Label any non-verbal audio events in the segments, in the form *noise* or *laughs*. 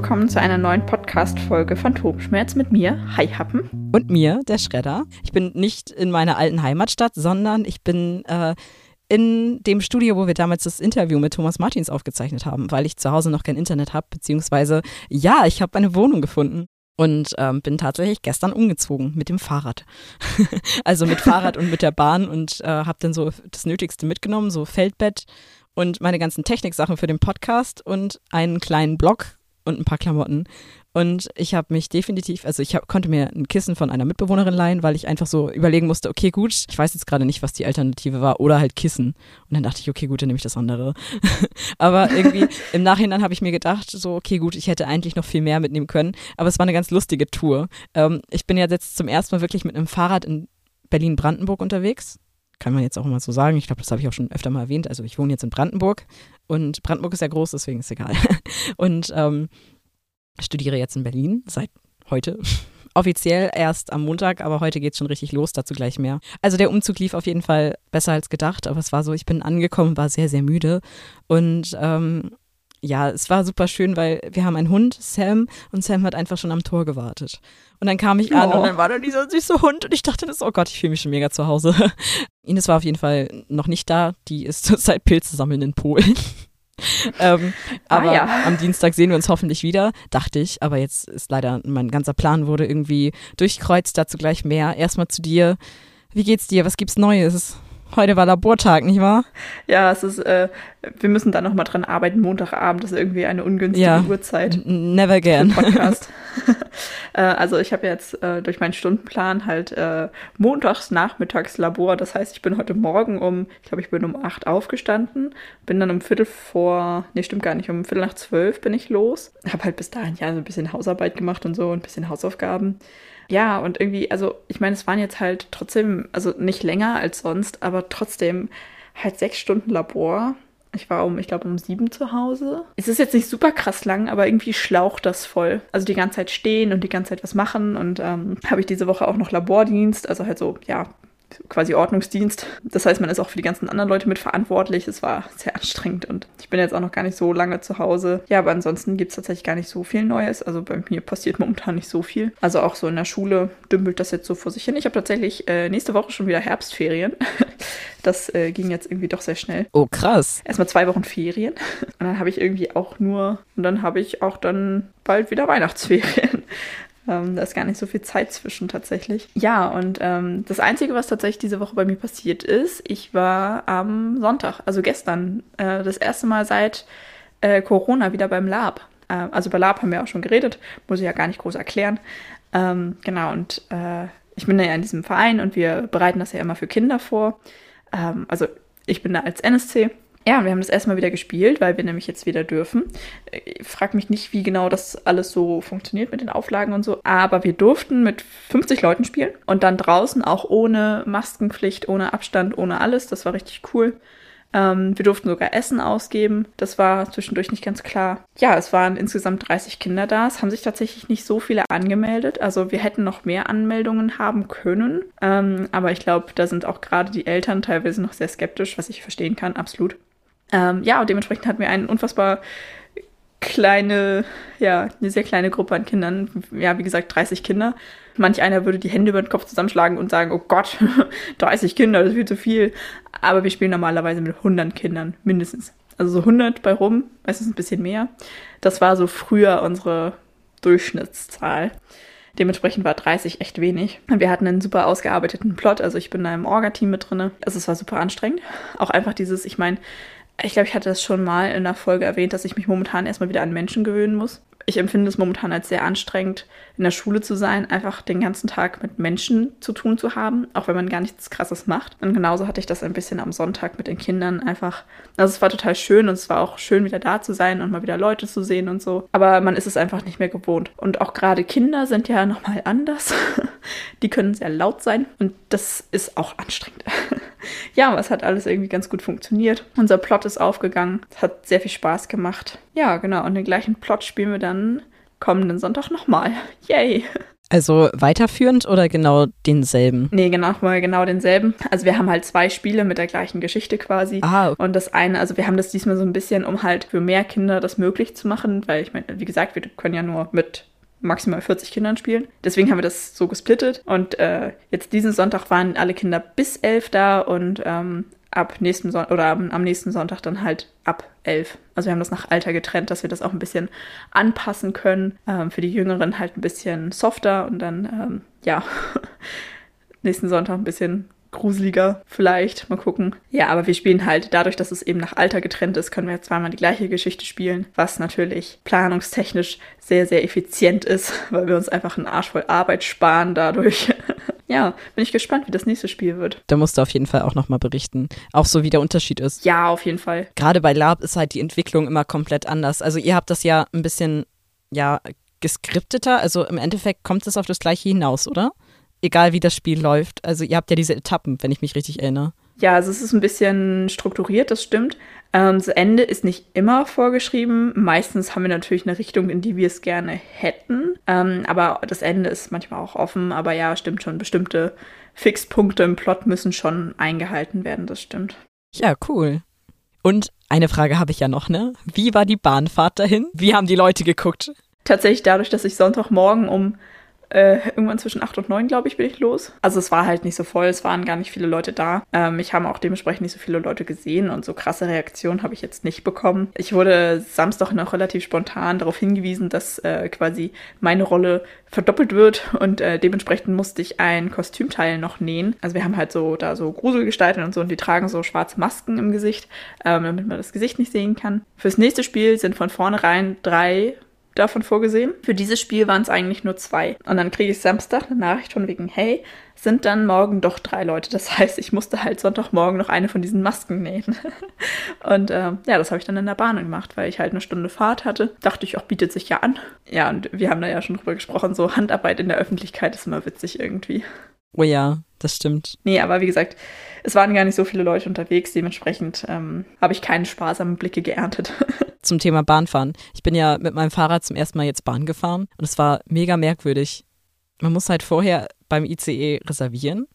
Willkommen zu einer neuen Podcast-Folge Phantomschmerz mit mir, Hi Happen. Und mir, der Schredder. Ich bin nicht in meiner alten Heimatstadt, sondern ich bin äh, in dem Studio, wo wir damals das Interview mit Thomas Martins aufgezeichnet haben, weil ich zu Hause noch kein Internet habe, beziehungsweise ja, ich habe eine Wohnung gefunden. Und ähm, bin tatsächlich gestern umgezogen mit dem Fahrrad. *laughs* also mit Fahrrad und mit der Bahn und äh, habe dann so das Nötigste mitgenommen, so Feldbett und meine ganzen Techniksachen für den Podcast und einen kleinen Blog und ein paar Klamotten. Und ich habe mich definitiv, also ich hab, konnte mir ein Kissen von einer Mitbewohnerin leihen, weil ich einfach so überlegen musste, okay, gut, ich weiß jetzt gerade nicht, was die Alternative war, oder halt Kissen. Und dann dachte ich, okay, gut, dann nehme ich das andere. *laughs* aber irgendwie *laughs* im Nachhinein habe ich mir gedacht, so, okay, gut, ich hätte eigentlich noch viel mehr mitnehmen können. Aber es war eine ganz lustige Tour. Ähm, ich bin ja jetzt zum ersten Mal wirklich mit einem Fahrrad in Berlin-Brandenburg unterwegs kann man jetzt auch mal so sagen. Ich glaube, das habe ich auch schon öfter mal erwähnt. Also ich wohne jetzt in Brandenburg und Brandenburg ist ja groß, deswegen ist egal. *laughs* Und ähm, studiere jetzt in Berlin seit heute. *laughs* Offiziell erst am Montag, aber heute geht es schon richtig los, dazu gleich mehr. Also der Umzug lief auf jeden Fall besser als gedacht, aber es war so, ich bin angekommen, war sehr, sehr müde und ähm, ja, es war super schön, weil wir haben einen Hund, Sam, und Sam hat einfach schon am Tor gewartet. Und dann kam ich an oh. und dann war da dieser süße Hund und ich dachte, das, oh Gott, ich fühle mich schon mega zu Hause. *laughs* Ines war auf jeden Fall noch nicht da, die ist *laughs* zurzeit Pilze sammeln in Polen. *laughs* ähm, ah, aber ja. am Dienstag sehen wir uns hoffentlich wieder, dachte ich. Aber jetzt ist leider mein ganzer Plan wurde irgendwie durchkreuzt. Dazu gleich mehr. Erstmal zu dir. Wie geht's dir? Was gibt's Neues? Heute war Labortag, nicht wahr? Ja, es ist, äh, wir müssen da nochmal dran arbeiten. Montagabend ist irgendwie eine ungünstige ja, Uhrzeit. Never again. Podcast. *laughs* *laughs* äh, also ich habe jetzt äh, durch meinen Stundenplan halt äh, montags nachmittags Labor. Das heißt, ich bin heute Morgen um, ich glaube, ich bin um acht aufgestanden, bin dann um Viertel vor, nee, stimmt gar nicht, um Viertel nach zwölf bin ich los. Habe halt bis dahin ja so ein bisschen Hausarbeit gemacht und so, ein bisschen Hausaufgaben. Ja, und irgendwie, also ich meine, es waren jetzt halt trotzdem, also nicht länger als sonst, aber trotzdem halt sechs Stunden Labor. Ich war um, ich glaube, um sieben zu Hause. Es ist jetzt nicht super krass lang, aber irgendwie schlaucht das voll. Also die ganze Zeit stehen und die ganze Zeit was machen. Und ähm, habe ich diese Woche auch noch Labordienst, also halt so, ja, quasi Ordnungsdienst. Das heißt, man ist auch für die ganzen anderen Leute mitverantwortlich. Es war sehr anstrengend und ich bin jetzt auch noch gar nicht so lange zu Hause. Ja, aber ansonsten gibt es tatsächlich gar nicht so viel Neues. Also bei mir passiert momentan nicht so viel. Also auch so in der Schule dümpelt das jetzt so vor sich hin. Ich habe tatsächlich äh, nächste Woche schon wieder Herbstferien. *laughs* Das äh, ging jetzt irgendwie doch sehr schnell. Oh, krass. Erstmal zwei Wochen Ferien. Und dann habe ich irgendwie auch nur, und dann habe ich auch dann bald wieder Weihnachtsferien. Ähm, da ist gar nicht so viel Zeit zwischen tatsächlich. Ja, und ähm, das Einzige, was tatsächlich diese Woche bei mir passiert ist, ich war am Sonntag, also gestern, äh, das erste Mal seit äh, Corona wieder beim Lab. Äh, also bei Lab haben wir auch schon geredet, muss ich ja gar nicht groß erklären. Ähm, genau, und äh, ich bin ja in diesem Verein und wir bereiten das ja immer für Kinder vor. Ähm, also ich bin da als NSC ja, wir haben das erstmal wieder gespielt, weil wir nämlich jetzt wieder dürfen. Ich frag mich nicht, wie genau das alles so funktioniert mit den Auflagen und so, aber wir durften mit 50 Leuten spielen und dann draußen auch ohne Maskenpflicht, ohne Abstand, ohne alles. Das war richtig cool. Ähm, wir durften sogar Essen ausgeben. Das war zwischendurch nicht ganz klar. Ja, es waren insgesamt 30 Kinder da. Es haben sich tatsächlich nicht so viele angemeldet. Also wir hätten noch mehr Anmeldungen haben können. Ähm, aber ich glaube, da sind auch gerade die Eltern teilweise noch sehr skeptisch, was ich verstehen kann, absolut. Ähm, ja, und dementsprechend hatten wir eine unfassbar kleine, ja, eine sehr kleine Gruppe an Kindern. Ja, wie gesagt, 30 Kinder. Manch einer würde die Hände über den Kopf zusammenschlagen und sagen, oh Gott, *laughs* 30 Kinder, das ist viel zu viel. Aber wir spielen normalerweise mit 100 Kindern, mindestens. Also so 100 bei rum, meistens ein bisschen mehr. Das war so früher unsere Durchschnittszahl. Dementsprechend war 30 echt wenig. Wir hatten einen super ausgearbeiteten Plot, also ich bin da im Orga-Team mit drin. Also es war super anstrengend. Auch einfach dieses, ich meine, ich glaube, ich hatte das schon mal in der Folge erwähnt, dass ich mich momentan erstmal wieder an Menschen gewöhnen muss. Ich empfinde es momentan als sehr anstrengend, in der Schule zu sein, einfach den ganzen Tag mit Menschen zu tun zu haben, auch wenn man gar nichts Krasses macht. Und genauso hatte ich das ein bisschen am Sonntag mit den Kindern einfach. Also es war total schön und es war auch schön, wieder da zu sein und mal wieder Leute zu sehen und so. Aber man ist es einfach nicht mehr gewohnt. Und auch gerade Kinder sind ja nochmal anders. *laughs* Die können sehr laut sein und das ist auch anstrengend. *laughs* ja, aber es hat alles irgendwie ganz gut funktioniert. Unser Plot ist aufgegangen. Es hat sehr viel Spaß gemacht. Ja, genau. Und den gleichen Plot spielen wir dann kommenden Sonntag nochmal. *laughs* Yay! Also weiterführend oder genau denselben? Nee, genau, mal genau denselben. Also wir haben halt zwei Spiele mit der gleichen Geschichte quasi. Ah, Und das eine, also wir haben das diesmal so ein bisschen, um halt für mehr Kinder das möglich zu machen, weil ich meine, wie gesagt, wir können ja nur mit maximal 40 Kindern spielen. Deswegen haben wir das so gesplittet. Und äh, jetzt diesen Sonntag waren alle Kinder bis elf da und ähm, ab nächsten Son oder am, nächsten Sonntag dann halt ab elf. Also wir haben das nach Alter getrennt, dass wir das auch ein bisschen anpassen können. Ähm, für die Jüngeren halt ein bisschen softer und dann, ähm, ja, *laughs* nächsten Sonntag ein bisschen gruseliger vielleicht. Mal gucken. Ja, aber wir spielen halt dadurch, dass es eben nach Alter getrennt ist, können wir zweimal die gleiche Geschichte spielen, was natürlich planungstechnisch sehr, sehr effizient ist, *laughs* weil wir uns einfach einen Arsch voll Arbeit sparen dadurch. *laughs* ja, bin ich gespannt, wie das nächste Spiel wird. Da musst du auf jeden Fall auch nochmal berichten. Auch so, wie der Unterschied ist. Ja, auf jeden Fall. Gerade bei Lab ist halt die Entwicklung immer komplett anders. Also ihr habt das ja ein bisschen, ja, geskripteter. Also im Endeffekt kommt es auf das Gleiche hinaus, oder? Egal wie das Spiel läuft. Also ihr habt ja diese Etappen, wenn ich mich richtig erinnere. Ja, also es ist ein bisschen strukturiert, das stimmt. Ähm, das Ende ist nicht immer vorgeschrieben. Meistens haben wir natürlich eine Richtung, in die wir es gerne hätten. Ähm, aber das Ende ist manchmal auch offen. Aber ja, stimmt schon. Bestimmte Fixpunkte im Plot müssen schon eingehalten werden, das stimmt. Ja, cool. Und eine Frage habe ich ja noch, ne? Wie war die Bahnfahrt dahin? Wie haben die Leute geguckt? Tatsächlich dadurch, dass ich Sonntagmorgen um äh, irgendwann zwischen 8 und 9, glaube ich, bin ich los. Also es war halt nicht so voll, es waren gar nicht viele Leute da. Ähm, mich haben auch dementsprechend nicht so viele Leute gesehen und so krasse Reaktionen habe ich jetzt nicht bekommen. Ich wurde Samstag noch relativ spontan darauf hingewiesen, dass äh, quasi meine Rolle verdoppelt wird und äh, dementsprechend musste ich ein Kostümteil noch nähen. Also wir haben halt so da so Gruselgestalten und so und die tragen so schwarze Masken im Gesicht, ähm, damit man das Gesicht nicht sehen kann. Fürs nächste Spiel sind von vornherein drei davon vorgesehen. Für dieses Spiel waren es eigentlich nur zwei. Und dann kriege ich Samstag eine Nachricht von wegen, hey, sind dann morgen doch drei Leute. Das heißt, ich musste halt Sonntagmorgen noch eine von diesen Masken nähen. *laughs* und äh, ja, das habe ich dann in der Bahn gemacht, weil ich halt eine Stunde Fahrt hatte. Dachte ich auch, bietet sich ja an. Ja, und wir haben da ja schon drüber gesprochen, so Handarbeit in der Öffentlichkeit ist immer witzig irgendwie. Oh ja, das stimmt. Nee, aber wie gesagt, es waren gar nicht so viele Leute unterwegs. Dementsprechend ähm, habe ich keine sparsamen Blicke geerntet. *laughs* Zum Thema Bahnfahren. Ich bin ja mit meinem Fahrrad zum ersten Mal jetzt Bahn gefahren und es war mega merkwürdig. Man muss halt vorher beim ICE reservieren,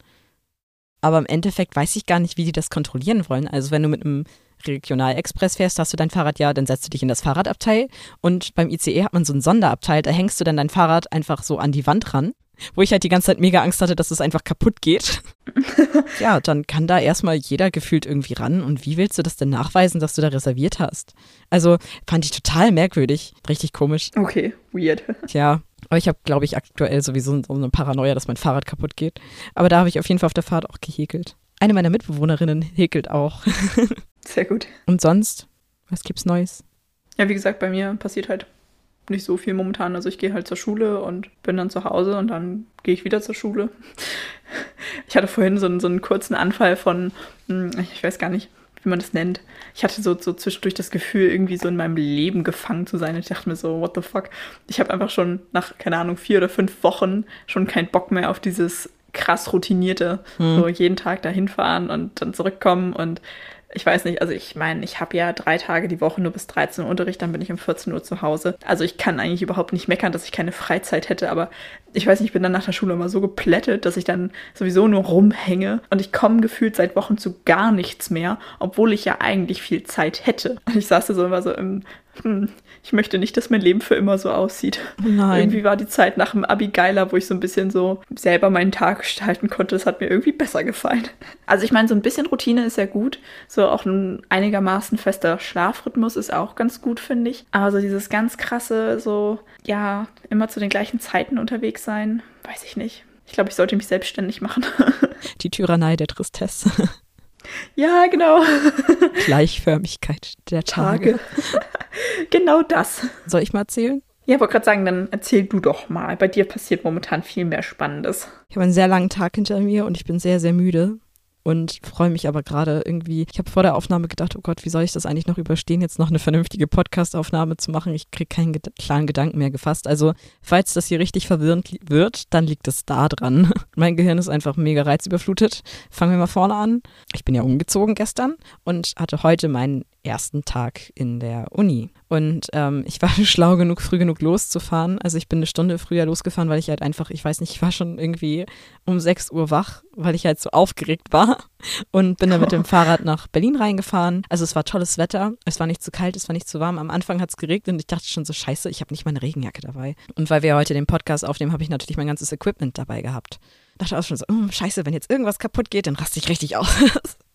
aber im Endeffekt weiß ich gar nicht, wie die das kontrollieren wollen. Also wenn du mit einem Regionalexpress fährst, hast du dein Fahrrad ja, dann setzt du dich in das Fahrradabteil und beim ICE hat man so ein Sonderabteil, da hängst du dann dein Fahrrad einfach so an die Wand ran wo ich halt die ganze Zeit mega Angst hatte, dass es einfach kaputt geht. *laughs* ja, dann kann da erstmal jeder gefühlt irgendwie ran. Und wie willst du das denn nachweisen, dass du da reserviert hast? Also fand ich total merkwürdig. Richtig komisch. Okay, weird. *laughs* Tja, aber ich habe, glaube ich, aktuell sowieso so eine Paranoia, dass mein Fahrrad kaputt geht. Aber da habe ich auf jeden Fall auf der Fahrt auch gehäkelt. Eine meiner Mitbewohnerinnen häkelt auch. *laughs* Sehr gut. Und sonst? Was gibt's Neues? Ja, wie gesagt, bei mir passiert halt nicht so viel momentan. Also ich gehe halt zur Schule und bin dann zu Hause und dann gehe ich wieder zur Schule. *laughs* Ich hatte vorhin so einen, so einen kurzen Anfall von, hm, ich weiß gar nicht, wie man das nennt. Ich hatte so, so zwischendurch das Gefühl, irgendwie so in meinem Leben gefangen zu sein. Und ich dachte mir so, what the fuck? Ich habe einfach schon nach, keine Ahnung, vier oder fünf Wochen schon keinen Bock mehr auf dieses krass routinierte, hm. so jeden Tag dahin fahren und dann zurückkommen und ich weiß nicht, also ich meine, ich habe ja drei Tage die Woche nur bis 13 Uhr Unterricht, dann bin ich um 14 Uhr zu Hause. Also ich kann eigentlich überhaupt nicht meckern, dass ich keine Freizeit hätte, aber ich weiß nicht, ich bin dann nach der Schule immer so geplättet, dass ich dann sowieso nur rumhänge und ich komme gefühlt seit Wochen zu gar nichts mehr, obwohl ich ja eigentlich viel Zeit hätte. Und ich saß da so immer so im, hm, ich möchte nicht, dass mein Leben für immer so aussieht. Nein. Irgendwie war die Zeit nach dem Abi geiler, wo ich so ein bisschen so selber meinen Tag gestalten konnte. Das hat mir irgendwie besser gefallen. Also ich meine, so ein bisschen Routine ist ja gut. So auch ein einigermaßen fester Schlafrhythmus ist auch ganz gut, finde ich. Aber so dieses ganz krasse, so, ja, immer zu den gleichen Zeiten unterwegs sein, weiß ich nicht. Ich glaube, ich sollte mich selbstständig machen. *laughs* Die Tyrannei der Tristesse. Ja, genau. Gleichförmigkeit der Tage. Tage. *laughs* genau das. Soll ich mal erzählen? Ja, wollte gerade sagen, dann erzähl du doch mal. Bei dir passiert momentan viel mehr Spannendes. Ich habe einen sehr langen Tag hinter mir und ich bin sehr, sehr müde und freue mich aber gerade irgendwie. Ich habe vor der Aufnahme gedacht, oh Gott, wie soll ich das eigentlich noch überstehen, jetzt noch eine vernünftige Podcast-Aufnahme zu machen? Ich kriege keinen ged klaren Gedanken mehr gefasst. Also, falls das hier richtig verwirrend wird, dann liegt es da dran. *laughs* mein Gehirn ist einfach mega reizüberflutet. Fangen wir mal vorne an. Ich bin ja umgezogen gestern und hatte heute meinen ersten Tag in der Uni. Und ähm, ich war *laughs* schlau genug, früh genug loszufahren. Also ich bin eine Stunde früher losgefahren, weil ich halt einfach, ich weiß nicht, ich war schon irgendwie um 6 Uhr wach, weil ich halt so aufgeregt war *laughs* und bin dann mit dem *laughs* Fahrrad nach Berlin reingefahren. Also es war tolles Wetter, es war nicht zu kalt, es war nicht zu warm. Am Anfang hat es geregnet und ich dachte schon so, scheiße, ich habe nicht meine Regenjacke dabei. Und weil wir heute den Podcast aufnehmen, habe ich natürlich mein ganzes Equipment dabei gehabt. Dachte auch schon so, oh, scheiße, wenn jetzt irgendwas kaputt geht, dann raste ich richtig aus.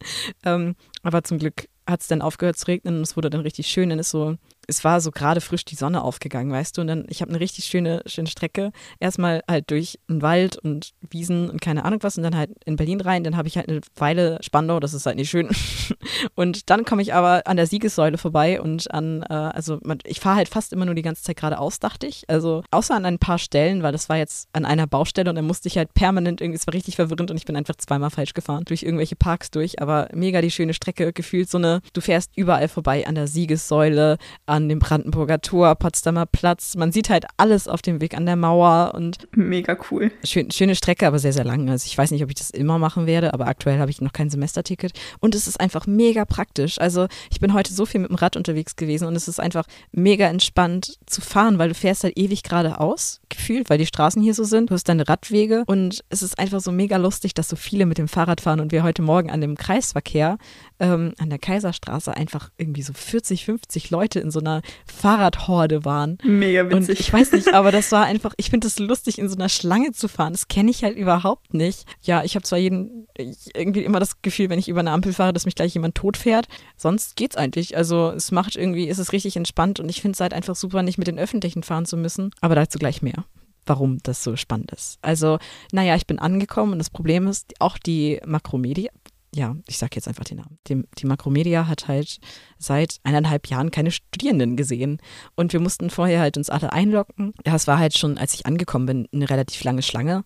*laughs* ähm, aber zum Glück hat es dann aufgehört zu regnen und es wurde dann richtig schön. Dann ist so, es war so gerade frisch die Sonne aufgegangen, weißt du. Und dann, ich habe eine richtig schöne, schöne Strecke. Erstmal halt durch einen Wald und Wiesen und keine Ahnung was und dann halt in Berlin rein. Dann habe ich halt eine Weile Spandau, das ist halt nicht schön. *laughs* und dann komme ich aber an der Siegessäule vorbei und an, äh, also man, ich fahre halt fast immer nur die ganze Zeit geradeaus, dachte ich. Also außer an ein paar Stellen, weil das war jetzt an einer Baustelle und dann musste ich halt permanent irgendwie, es war richtig verwirrend und ich bin einfach zweimal falsch gefahren, durch irgendwelche Parks durch, aber mega die schöne Strecke, gefühlt so eine, du fährst überall vorbei an der Siegessäule, an dem Brandenburger Tor, Potsdamer Platz. Man sieht halt alles auf dem Weg an der Mauer und. Mega cool. Schön, schöne Strecke, aber sehr, sehr lang. Also ich weiß nicht, ob ich das immer machen werde, aber aktuell habe ich noch kein Semesterticket. Und es ist einfach mega praktisch. Also ich bin heute so viel mit dem Rad unterwegs gewesen und es ist einfach mega entspannt zu fahren, weil du fährst halt ewig geradeaus, gefühlt, weil die Straßen hier so sind. Du hast deine Radwege und es ist einfach so mega lustig, dass so viele mit dem Fahrrad fahren und wir heute Morgen an dem Kreisverkehr ähm, an der Kaiserstraße einfach irgendwie so 40, 50 Leute in so einer Fahrradhorde waren. Mega witzig. Und ich weiß nicht, *laughs* aber das war einfach, ich finde es lustig, in so einer Schlange zu fahren. Das kenne ich halt überhaupt nicht. Ja, ich habe zwar jeden, irgendwie immer das Gefühl, wenn ich über eine Ampel fahre, dass mich gleich jemand tot fährt. Sonst geht's eigentlich. Also es macht irgendwie, ist es richtig entspannt und ich finde es halt einfach super, nicht mit den Öffentlichen fahren zu müssen. Aber dazu gleich mehr warum das so spannend ist. Also, naja, ich bin angekommen und das Problem ist, auch die Makromedia, ja, ich sage jetzt einfach den Namen. Die, die Makromedia hat halt seit eineinhalb Jahren keine Studierenden gesehen. Und wir mussten vorher halt uns alle einloggen. Ja, es war halt schon, als ich angekommen bin, eine relativ lange Schlange.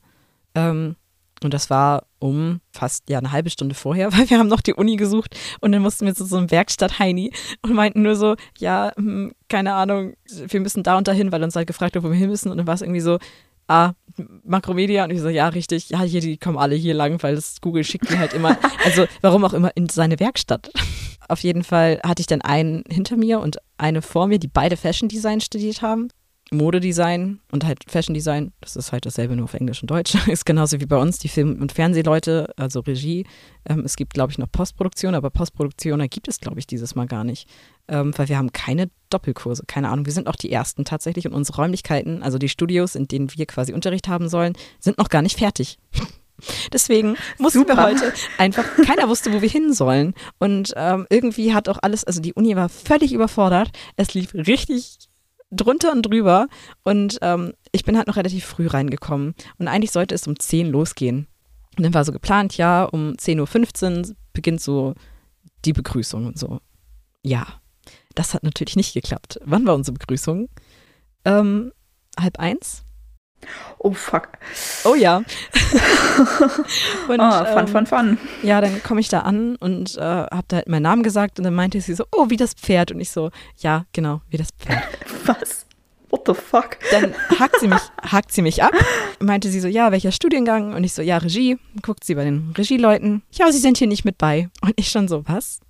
Ähm, und das war um fast ja eine halbe Stunde vorher, *laughs* weil wir haben noch die Uni gesucht und dann mussten wir zu so einem Werkstatt-Heini und meinten nur so, ja, hm, keine Ahnung, wir müssen da und dahin, weil uns halt gefragt wurde, wo wir hin müssen. Und dann war es irgendwie so, ah, Makromedia und ich so, ja, richtig, ja, hier, die kommen alle hier lang, weil das Google schickt die halt immer, *laughs* also warum auch immer, in seine Werkstatt. Auf jeden Fall hatte ich dann einen hinter mir und eine vor mir, die beide Fashion Design studiert haben. Modedesign und halt Fashion Design, das ist halt dasselbe nur auf Englisch und Deutsch, *laughs* ist genauso wie bei uns, die Film- und Fernsehleute, also Regie. Ähm, es gibt, glaube ich, noch Postproduktion, aber Postproduktion da gibt es, glaube ich, dieses Mal gar nicht, ähm, weil wir haben keine Doppelkurse, keine Ahnung. Wir sind auch die Ersten tatsächlich und unsere Räumlichkeiten, also die Studios, in denen wir quasi Unterricht haben sollen, sind noch gar nicht fertig. *laughs* Deswegen mussten Super. wir heute einfach, keiner wusste, wo wir hin sollen. Und ähm, irgendwie hat auch alles, also die Uni war völlig überfordert. Es lief richtig drunter und drüber. Und ähm, ich bin halt noch relativ früh reingekommen. Und eigentlich sollte es um 10 losgehen. Und dann war so geplant, ja, um 10.15 Uhr beginnt so die Begrüßung und so. Ja, das hat natürlich nicht geklappt. Wann war unsere Begrüßung? Ähm, halb eins? Oh fuck. Oh ja. *laughs* und, oh, fun, ähm, fun, fun. Ja, dann komme ich da an und äh, habe da halt meinen Namen gesagt und dann meinte sie so, oh, wie das Pferd. Und ich so, ja, genau, wie das Pferd. *laughs* Was? What the fuck? Dann hakt sie mich, hakt sie mich ab. Meinte sie so, ja, welcher Studiengang? Und ich so, ja, Regie. Guckt sie bei den Regieleuten. Ja, sie sind hier nicht mit bei. Und ich schon so, was?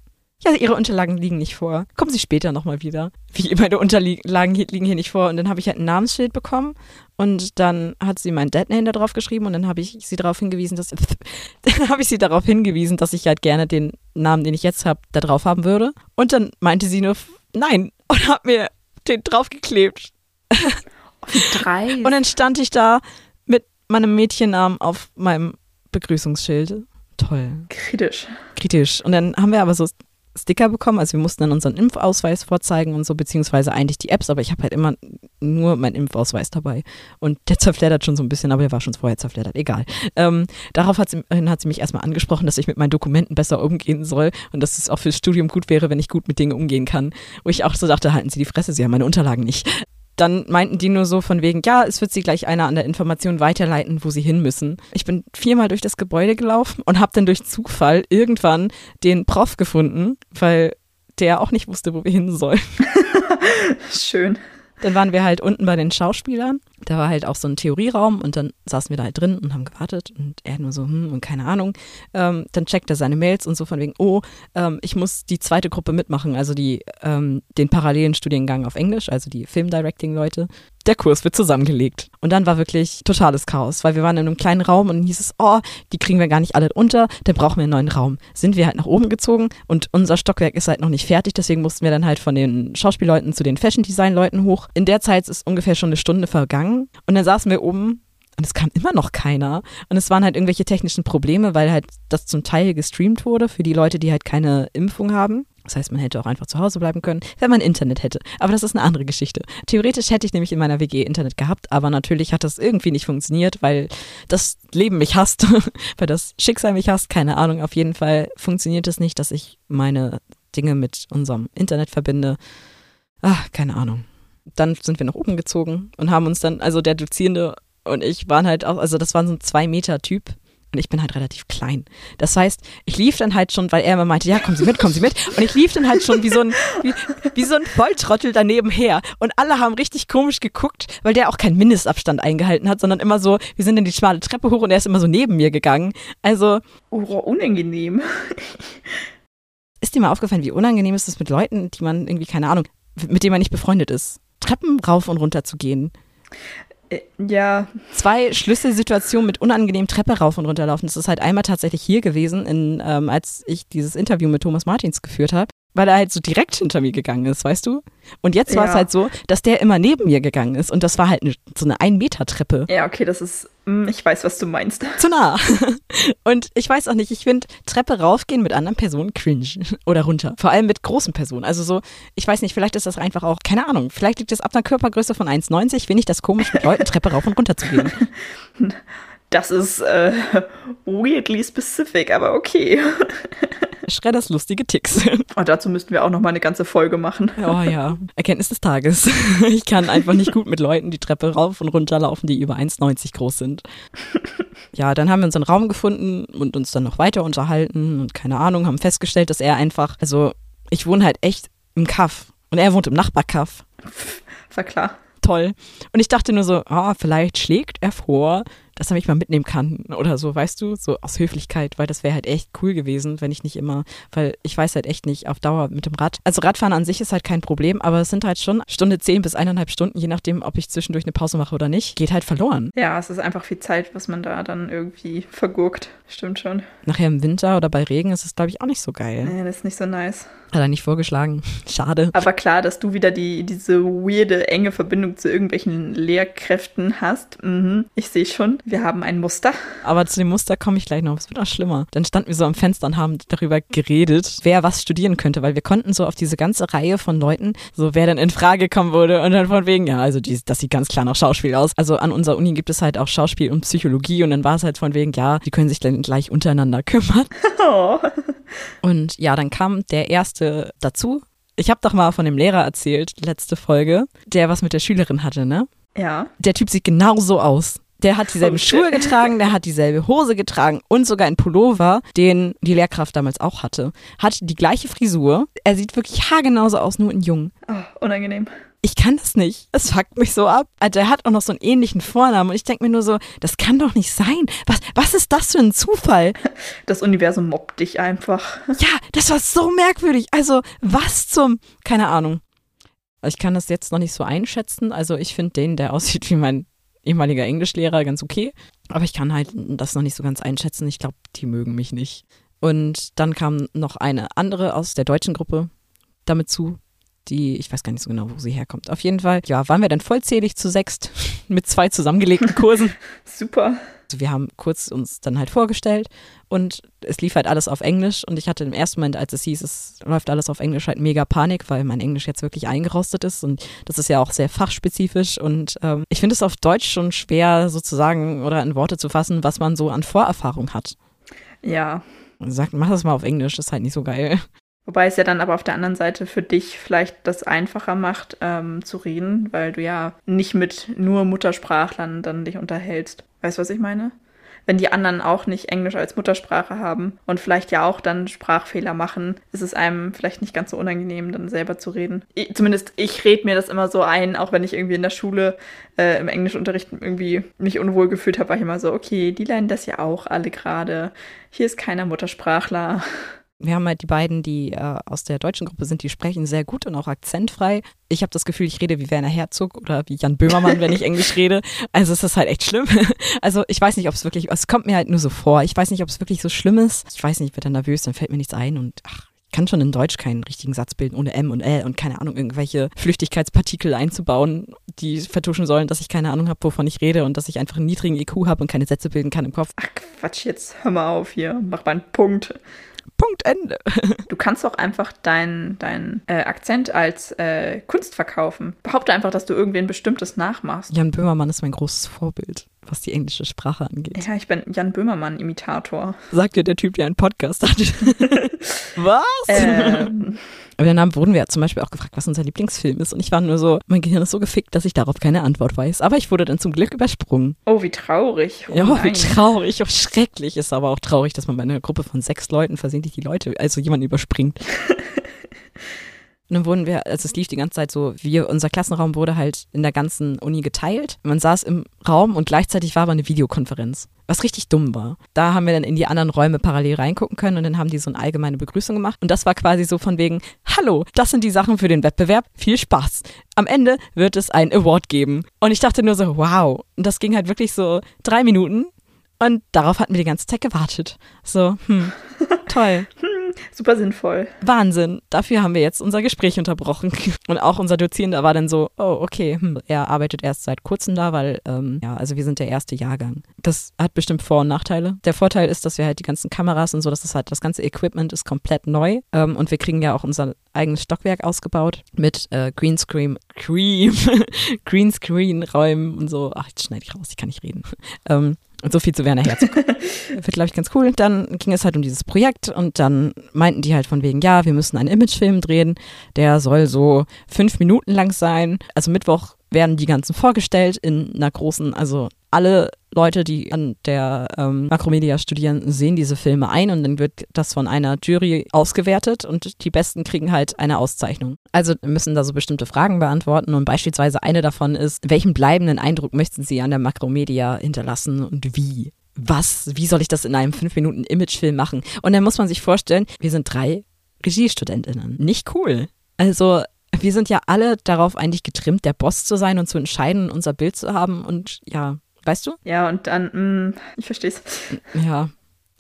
Ja, Ihre Unterlagen liegen nicht vor. Kommen Sie später nochmal wieder. Wie, meine Unterlagen liegen hier nicht vor. Und dann habe ich halt ein Namensschild bekommen und dann hat sie mein Deadname da drauf geschrieben und dann habe ich sie darauf hingewiesen, dass *laughs* dann habe ich sie darauf hingewiesen, dass ich halt gerne den Namen, den ich jetzt habe, da drauf haben würde. Und dann meinte sie nur nein und hat mir den draufgeklebt. Wie drei. Und dann stand ich da mit meinem Mädchennamen auf meinem Begrüßungsschild. Toll. Kritisch. Kritisch. Und dann haben wir aber so Sticker bekommen. Also wir mussten dann unseren Impfausweis vorzeigen und so, beziehungsweise eigentlich die Apps, aber ich habe halt immer nur meinen Impfausweis dabei. Und der zerfleddert schon so ein bisschen, aber der war schon vorher zerfleddert, egal. Ähm, darauf hat sie, hat sie mich erstmal angesprochen, dass ich mit meinen Dokumenten besser umgehen soll und dass es auch fürs Studium gut wäre, wenn ich gut mit Dingen umgehen kann. Wo ich auch so dachte, halten Sie die Fresse, Sie haben meine Unterlagen nicht dann meinten die nur so von wegen, ja, es wird sie gleich einer an der Information weiterleiten, wo sie hin müssen. Ich bin viermal durch das Gebäude gelaufen und habe dann durch Zufall irgendwann den Prof gefunden, weil der auch nicht wusste, wo wir hin sollen. *laughs* Schön. Dann waren wir halt unten bei den Schauspielern. Da war halt auch so ein Theorieraum und dann saßen wir da halt drin und haben gewartet und er nur so, hm, und keine Ahnung. Ähm, dann checkt er seine Mails und so von wegen, oh, ähm, ich muss die zweite Gruppe mitmachen, also die, ähm, den parallelen Studiengang auf Englisch, also die Filmdirecting-Leute der Kurs wird zusammengelegt. Und dann war wirklich totales Chaos, weil wir waren in einem kleinen Raum und hieß es, oh, die kriegen wir gar nicht alle unter, dann brauchen wir einen neuen Raum. Sind wir halt nach oben gezogen und unser Stockwerk ist halt noch nicht fertig, deswegen mussten wir dann halt von den Schauspielleuten zu den Fashion Design Leuten hoch. In der Zeit ist ungefähr schon eine Stunde vergangen und dann saßen wir oben und es kam immer noch keiner. Und es waren halt irgendwelche technischen Probleme, weil halt das zum Teil gestreamt wurde für die Leute, die halt keine Impfung haben. Das heißt, man hätte auch einfach zu Hause bleiben können, wenn man Internet hätte. Aber das ist eine andere Geschichte. Theoretisch hätte ich nämlich in meiner WG Internet gehabt, aber natürlich hat das irgendwie nicht funktioniert, weil das Leben mich hasst, *laughs* weil das Schicksal mich hasst. Keine Ahnung. Auf jeden Fall funktioniert es nicht, dass ich meine Dinge mit unserem Internet verbinde. Ach, keine Ahnung. Dann sind wir nach oben gezogen und haben uns dann, also der Dozierende und ich waren halt auch, also das war so ein zwei Meter Typ, und ich bin halt relativ klein. Das heißt, ich lief dann halt schon, weil er immer meinte, ja, kommen Sie mit, kommen Sie mit. Und ich lief dann halt schon wie so ein, wie, wie so ein Volltrottel daneben her. Und alle haben richtig komisch geguckt, weil der auch keinen Mindestabstand eingehalten hat, sondern immer so, wir sind dann die schmale Treppe hoch und er ist immer so neben mir gegangen. Also. Oh, unangenehm. Ist dir mal aufgefallen, wie unangenehm ist es mit Leuten, die man irgendwie, keine Ahnung, mit denen man nicht befreundet ist? Treppen rauf und runter zu gehen. Äh, ja. Zwei Schlüsselsituationen mit unangenehm Treppe rauf und runter laufen. Das ist halt einmal tatsächlich hier gewesen, in, ähm, als ich dieses Interview mit Thomas Martins geführt habe weil er halt so direkt hinter mir gegangen ist, weißt du? Und jetzt war es halt so, dass der immer neben mir gegangen ist und das war halt eine, so eine Ein-Meter-Treppe. Ja, okay, das ist, ich weiß, was du meinst. *laughs* Zu nah. *laughs* Und ich weiß auch nicht, ich finde Treppe raufgehen mit anderen Personen cringe *laughs* oder runter. Vor allem mit großen Personen. Also so, ich weiß nicht, vielleicht ist das einfach auch, keine Ahnung, vielleicht liegt das ab einer Körpergröße von 1,90, finde ich das komisch, mit Leuten Treppe rauf und runter zu gehen. Das ist äh, weirdly specific, aber okay. Schredders lustige Ticks. Und oh, dazu müssten wir auch noch mal eine ganze Folge machen. Oh ja, Erkenntnis des Tages. Ich kann einfach nicht gut mit Leuten die Treppe rauf und runter laufen, die über 1,90 groß sind. Ja, dann haben wir unseren Raum gefunden und uns dann noch weiter unterhalten und keine Ahnung, haben festgestellt, dass er einfach, also ich wohne halt echt im Kaff und er wohnt im Nachbarkaff. War klar toll. Und ich dachte nur so, oh, vielleicht schlägt er vor, dass er mich mal mitnehmen kann oder so, weißt du, so aus Höflichkeit, weil das wäre halt echt cool gewesen, wenn ich nicht immer, weil ich weiß halt echt nicht auf Dauer mit dem Rad. Also Radfahren an sich ist halt kein Problem, aber es sind halt schon Stunde zehn bis eineinhalb Stunden, je nachdem, ob ich zwischendurch eine Pause mache oder nicht, geht halt verloren. Ja, es ist einfach viel Zeit, was man da dann irgendwie vergurkt. Stimmt schon. Nachher im Winter oder bei Regen ist es, glaube ich, auch nicht so geil. Nee, das ist nicht so nice. Hat er nicht vorgeschlagen. *laughs* Schade. Aber klar, dass du wieder die, diese weirde, enge Verbindung zu irgendwelchen Lehrkräften hast. Mhm. Ich sehe schon wir haben ein Muster. Aber zu dem Muster komme ich gleich noch. Es wird auch schlimmer. Dann standen wir so am Fenster und haben darüber geredet, wer was studieren könnte, weil wir konnten so auf diese ganze Reihe von Leuten, so wer dann in Frage kommen würde und dann von wegen, ja, also die, das sieht ganz klar nach Schauspiel aus. Also an unserer Uni gibt es halt auch Schauspiel und Psychologie und dann war es halt von wegen, ja, die können sich dann gleich untereinander kümmern. *laughs* *laughs* Oh. Und ja, dann kam der erste dazu. Ich habe doch mal von dem Lehrer erzählt, letzte Folge, der was mit der Schülerin hatte, ne? Ja. Der Typ sieht genauso aus. Der hat dieselben okay. Schuhe getragen, der hat dieselbe Hose getragen und sogar einen Pullover, den die Lehrkraft damals auch hatte. Hat die gleiche Frisur. Er sieht wirklich haargenauso aus, nur in jung. Oh, unangenehm. Ich kann das nicht. Es fuckt mich so ab. Also er hat auch noch so einen ähnlichen Vornamen und ich denke mir nur so, das kann doch nicht sein. Was, was ist das für ein Zufall? *laughs* Das Universum mobbt dich einfach. *laughs* Ja, das war so merkwürdig. Also was zum, keine Ahnung. Ich kann das jetzt noch nicht so einschätzen. Also ich finde den, der *laughs* aussieht wie mein ehemaliger Englischlehrer, ganz okay. Aber ich kann halt das noch nicht so ganz einschätzen. Ich glaube, die mögen mich nicht. Und dann kam noch eine andere aus der deutschen Gruppe damit zu, die, ich weiß gar nicht so genau, wo sie herkommt. Auf jeden Fall, ja, waren wir dann vollzählig zu sechst *laughs* mit zwei zusammengelegten *laughs* Kursen. Super. Also wir haben kurz uns dann halt vorgestellt und es lief halt alles auf Englisch und ich hatte im ersten Moment, als es hieß, es läuft alles auf Englisch, halt mega Panik, weil mein Englisch jetzt wirklich eingerostet ist und das ist ja auch sehr fachspezifisch und ähm, ich finde es auf Deutsch schon schwer sozusagen oder in Worte zu fassen, was man so an Vorerfahrung hat. Ja. Und sagt, mach das mal auf Englisch, das ist halt nicht so geil. Wobei es ja dann aber auf der anderen Seite für dich vielleicht das einfacher macht, ähm, zu reden, weil du ja nicht mit nur Muttersprachlern dann dich unterhältst. Weißt du, was ich meine? wenn die anderen auch nicht Englisch als Muttersprache haben und vielleicht ja auch dann Sprachfehler machen, ist es einem vielleicht nicht ganz so unangenehm, dann selber zu reden. Ich, zumindest ich rede mir das immer so ein, auch wenn ich irgendwie in der Schule äh, im Englischunterricht irgendwie mich unwohl gefühlt habe, war ich immer so, okay, die lernen das ja auch alle gerade. Hier ist keiner Muttersprachler wir haben halt die beiden, die äh, aus der deutschen Gruppe sind, die sprechen sehr gut und auch akzentfrei. Ich habe das Gefühl, ich rede wie Werner Herzog oder wie Jan Böhmermann, wenn ich *laughs* Englisch rede. Also es ist halt echt schlimm. *laughs* Also ich weiß nicht, ob es wirklich, es kommt mir halt nur so vor. Ich weiß nicht, ob es wirklich so schlimm ist. Ich weiß nicht, ich werde dann nervös, dann fällt mir nichts ein und ach, ich kann schon in Deutsch keinen richtigen Satz bilden ohne M und L und keine Ahnung, irgendwelche Flüchtigkeitspartikel einzubauen, die vertuschen sollen, dass ich keine Ahnung habe, wovon ich rede und dass ich einfach einen niedrigen IQ habe und keine Sätze bilden kann im Kopf. Ach Quatsch, jetzt hör mal auf hier, mach mal einen Punkt. Punkt Ende. *laughs* Du kannst auch einfach deinen dein, äh, Akzent als äh, Kunst verkaufen. Behaupte einfach, dass du irgendwen Bestimmtes nachmachst. Jan Böhmermann ist mein großes Vorbild, was die englische Sprache angeht. Ja, ich bin Jan Böhmermann-Imitator. Sagt dir der Typ, der einen Podcast hat. *laughs* was? Ähm, Aber danach wurden wir ja zum Beispiel auch gefragt, was unser Lieblingsfilm ist. Und ich war nur so, mein Gehirn ist so gefickt, dass ich darauf keine Antwort weiß. Aber ich wurde dann zum Glück übersprungen. oh, wie traurig. Oh, ja, wie traurig, oh, schrecklich. Ist aber auch traurig, dass man bei einer Gruppe von sechs Leuten versehentlich die Leute, also jemanden überspringt. *laughs* Und dann wurden wir, also es lief die ganze Zeit so, wir, unser Klassenraum wurde halt in der ganzen Uni geteilt. Man saß im Raum und gleichzeitig war aber eine Videokonferenz, was richtig dumm war. Da haben wir dann in die anderen Räume parallel reingucken können und dann haben die so eine allgemeine Begrüßung gemacht. Und das war quasi so von wegen, hallo, das sind die Sachen für den Wettbewerb, viel Spaß. Am Ende wird es ein Award geben. Und ich dachte nur so, wow. Und das ging halt wirklich so drei Minuten und darauf hatten wir die ganze Zeit gewartet. So, hm, *laughs* toll. Super sinnvoll. Wahnsinn. Dafür haben wir jetzt unser Gespräch unterbrochen. *laughs* Und auch unser Dozierender war dann so, oh, okay, hm, er arbeitet erst seit kurzem da, weil, ähm, ja, also wir sind der erste Jahrgang. Das hat bestimmt Vor- und Nachteile. Der Vorteil ist, dass wir halt die ganzen Kameras und so, das halt, das ganze Equipment ist komplett neu. Ähm, und wir kriegen ja auch unser eigenes Stockwerk ausgebaut mit äh, Greenscreen, Cream, *laughs* Greenscreen-Räumen und so. Ach, jetzt schneide ich raus, ich kann nicht reden. *laughs* Ähm, und so viel zu Werner Herzog. *laughs* Wird, glaube ich, ganz cool. Dann ging es halt um dieses Projekt und dann meinten die halt von wegen, ja, wir müssen einen Imagefilm drehen. Der soll so fünf Minuten lang sein. Also Mittwoch werden die ganzen vorgestellt in einer großen, also alle Leute, die an der ähm, Makromedia studieren, sehen diese Filme ein und dann wird das von einer Jury ausgewertet und die Besten kriegen halt eine Auszeichnung. Also müssen da so bestimmte Fragen beantworten und beispielsweise eine davon ist, welchen bleibenden Eindruck möchten Sie an der Makromedia hinterlassen und wie? Was? Wie soll ich das in einem 5 Minuten Imagefilm machen? Und dann muss man sich vorstellen, wir sind drei RegiestudentInnen. Nicht cool. Also wir sind ja alle darauf eigentlich getrimmt, der Boss zu sein und zu entscheiden, unser Bild zu haben und ja, weißt du? Ja, und dann, mh, ich verstehe es. Ja.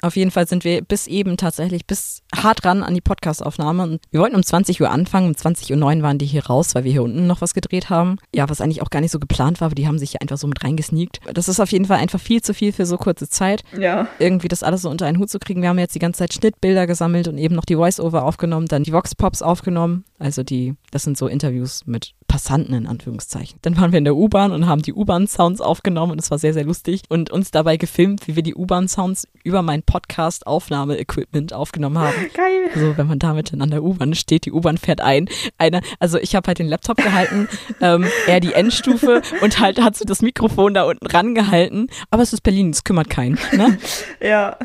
Auf jeden Fall sind wir bis eben tatsächlich bis hart ran an die Podcastaufnahme. Und wir wollten um 20 Uhr anfangen. Um 20.09 Uhr waren die hier raus, weil wir hier unten noch was gedreht haben. Ja, was eigentlich auch gar nicht so geplant war, aber die haben sich hier einfach so mit reingesneakt. Das ist auf jeden Fall einfach viel zu viel für so kurze Zeit. Ja. Irgendwie das alles so unter einen Hut zu kriegen. Wir haben jetzt die ganze Zeit Schnittbilder gesammelt und eben noch die Voice-Over aufgenommen, dann die Vox-Pops aufgenommen. Also die, das sind so Interviews mit Passanten in Anführungszeichen. Dann waren wir in der U-Bahn und haben die U-Bahn-Sounds aufgenommen und es war sehr, sehr lustig und uns dabei gefilmt, wie wir die U-Bahn-Sounds über mein Podcast-Aufnahme-Equipment aufgenommen haben. *laughs* Geil. So, wenn man an der U-Bahn steht, die U-Bahn fährt ein. Einer, also ich habe halt den Laptop gehalten, *laughs* ähm, er die Endstufe und halt hat so das Mikrofon da unten rangehalten. Aber es ist Berlin, es kümmert keinen. Ne? *laughs* Ja.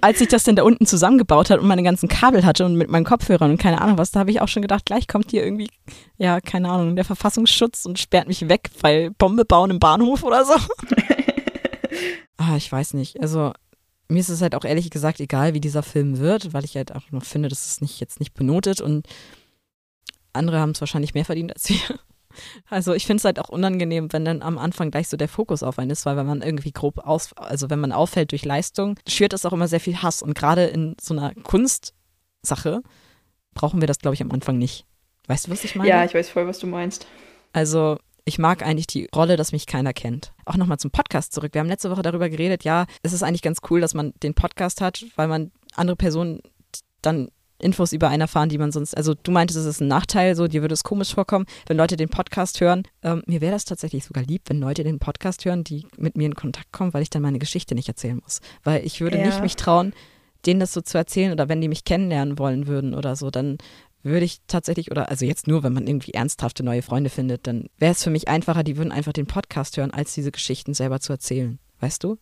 Als ich das dann da unten zusammengebaut hat und meine ganzen Kabel hatte und mit meinen Kopfhörern und keine Ahnung was, da habe ich auch schon gedacht, gleich kommt hier irgendwie, ja, keine Ahnung, der Verfassungsschutz und sperrt mich weg, weil Bombe bauen im Bahnhof oder so. *laughs* ah, ich weiß nicht. Also mir ist es halt auch ehrlich gesagt egal, wie dieser Film wird, weil ich halt auch noch finde, dass es nicht jetzt nicht benotet und andere haben es wahrscheinlich mehr verdient als wir. Also ich finde es halt auch unangenehm, wenn dann am Anfang gleich so der Fokus auf einen ist, weil wenn man irgendwie grob aus, also wenn man auffällt durch Leistung, schürt das auch immer sehr viel Hass. Und gerade in so einer Kunstsache brauchen wir das, glaube ich, am Anfang nicht. Weißt du, was ich meine? Ja, ich weiß voll, was du meinst. Also ich mag eigentlich die Rolle, dass mich keiner kennt. Auch nochmal zum Podcast zurück. Wir haben letzte Woche darüber geredet, ja, es ist eigentlich ganz cool, dass man den Podcast hat, weil man andere Personen dann Infos über einen erfahren, die man sonst, also du meintest, es ist ein Nachteil, so dir würde es komisch vorkommen, wenn Leute den Podcast hören. Ähm, mir wäre das tatsächlich sogar lieb, wenn Leute den Podcast hören, die mit mir in Kontakt kommen, weil ich dann meine Geschichte nicht erzählen muss. Weil ich würde Ja. nicht mich trauen, denen das so zu erzählen oder wenn die mich kennenlernen wollen würden oder so, dann würde ich tatsächlich, oder also jetzt nur, wenn man irgendwie ernsthafte neue Freunde findet, dann wäre es für mich einfacher, die würden einfach den Podcast hören, als diese Geschichten selber zu erzählen. Weißt du?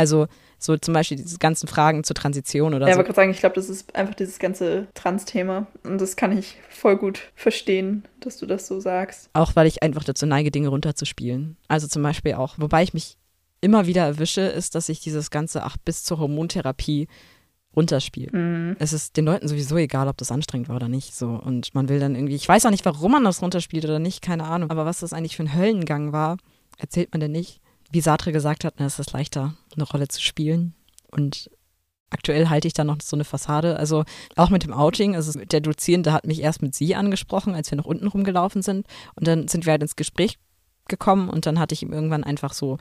Also so zum Beispiel diese ganzen Fragen zur Transition oder ja, so. Ja, wollte gerade sagen, ich glaube, das ist einfach dieses ganze Trans-Thema. Und das kann ich voll gut verstehen, dass du das so sagst. Auch weil ich einfach dazu neige, Dinge runterzuspielen. Also zum Beispiel auch, wobei ich mich immer wieder erwische, ist, dass ich dieses ganze, ach, bis zur Hormontherapie runterspiele. Mhm. Es ist den Leuten sowieso egal, ob das anstrengend war oder nicht. So. Und man will dann irgendwie, ich weiß auch nicht, warum man das runterspielt oder nicht, keine Ahnung. Aber was das eigentlich für ein Höllengang war, erzählt man denn nicht. Wie Sartre gesagt hat, na, es ist leichter, eine Rolle zu spielen. Und aktuell halte ich da noch so eine Fassade. Also auch mit dem Outing, also der Dozierende hat mich erst mit sie angesprochen, als wir nach unten rumgelaufen sind. Und dann sind wir halt ins Gespräch gekommen und dann hatte ich ihm irgendwann einfach so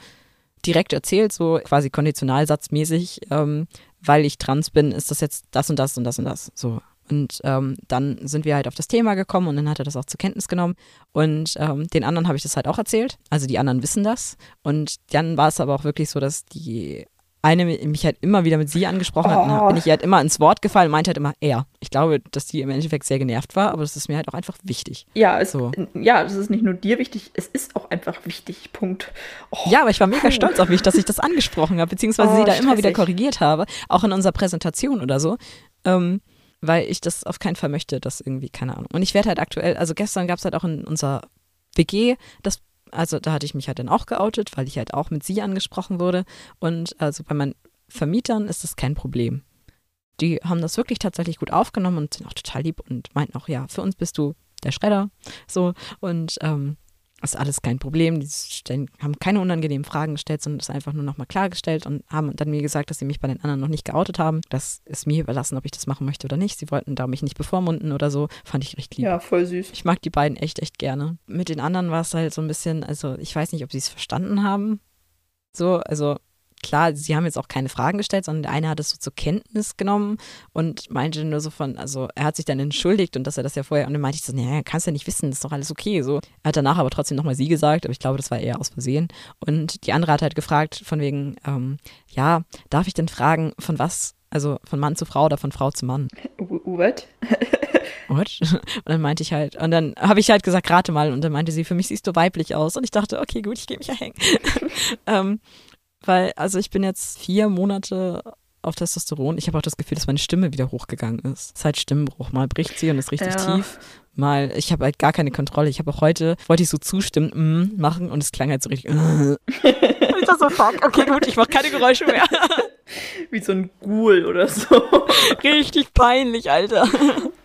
direkt erzählt, so quasi konditionalsatzmäßig, ähm, weil ich trans bin, ist das jetzt das und das und das und das. So. Und ähm, dann sind wir halt auf das Thema gekommen und dann hat er das auch zur Kenntnis genommen. Und ähm, den anderen habe ich das halt auch erzählt. Also die anderen wissen das. Und dann war es aber auch wirklich so, dass die eine mich halt immer wieder mit sie angesprochen hat. Und dann bin ich ihr halt immer ins Wort gefallen und meinte halt immer er. Ich glaube, dass die im Endeffekt sehr genervt war, aber das ist mir halt auch einfach wichtig. Ja, es, So. ja, das ist nicht nur dir wichtig, es ist auch einfach wichtig. Punkt. Oh, Ja, aber ich war mega stolz auf mich, dass ich das angesprochen habe, beziehungsweise Oh, sie da immer wieder stressig. korrigiert habe, auch in unserer Präsentation oder so. Ähm, weil ich das auf keinen Fall möchte, dass irgendwie, keine Ahnung. Und ich werde halt aktuell, also gestern gab es halt auch in unserer WG das, also da hatte ich mich halt dann auch geoutet, weil ich halt auch mit sie angesprochen wurde. Und also bei meinen Vermietern ist das kein Problem. Die haben das wirklich tatsächlich gut aufgenommen und sind auch total lieb und meinten auch, ja, für uns bist du der Schredder. So, und ähm, ist alles kein Problem. Die stellen, haben keine unangenehmen Fragen gestellt, sondern das einfach nur nochmal klargestellt und haben dann mir gesagt, dass sie mich bei den anderen noch nicht geoutet haben. Das ist mir überlassen, ob ich das machen möchte oder nicht. Sie wollten da mich nicht bevormunden oder so. Fand ich recht lieb. ja, voll süß. Ich mag die beiden echt, echt gerne. Mit den anderen war es halt so ein bisschen, also ich weiß nicht, ob sie es verstanden haben. So, also klar, sie haben jetzt auch keine Fragen gestellt, sondern der eine hat es so zur Kenntnis genommen und meinte nur so von, also er hat sich dann entschuldigt und dass er das ja vorher, und dann meinte ich so, naja, kannst ja nicht wissen, ist doch alles okay. So. Er hat danach aber trotzdem nochmal sie gesagt, aber ich glaube, das war eher aus Versehen. Und die andere hat halt gefragt, von wegen, ähm, ja, darf ich denn fragen, von was? Also von Mann zu Frau oder von Frau zu Mann? What? *laughs* What? *laughs* Und dann meinte ich halt, und dann habe ich halt gesagt, rate mal. Und dann meinte sie, für mich siehst du weiblich aus. Und ich dachte, okay, gut, ich gehe mich ja hängen. *laughs* ähm, weil, also ich bin jetzt vier Monate auf Testosteron. Ich habe auch das Gefühl, dass meine Stimme wieder hochgegangen ist. Es ist halt Stimmbruch. Mal bricht sie und ist richtig Ja. tief. Mal, ich habe halt gar keine Kontrolle. Ich habe auch heute, wollte ich so zustimmen mm, machen und es klang halt so richtig. und ich dachte so, fuck, okay, gut, ich mache keine Geräusche mehr. *laughs* Wie so ein Ghoul oder so. richtig peinlich, Alter.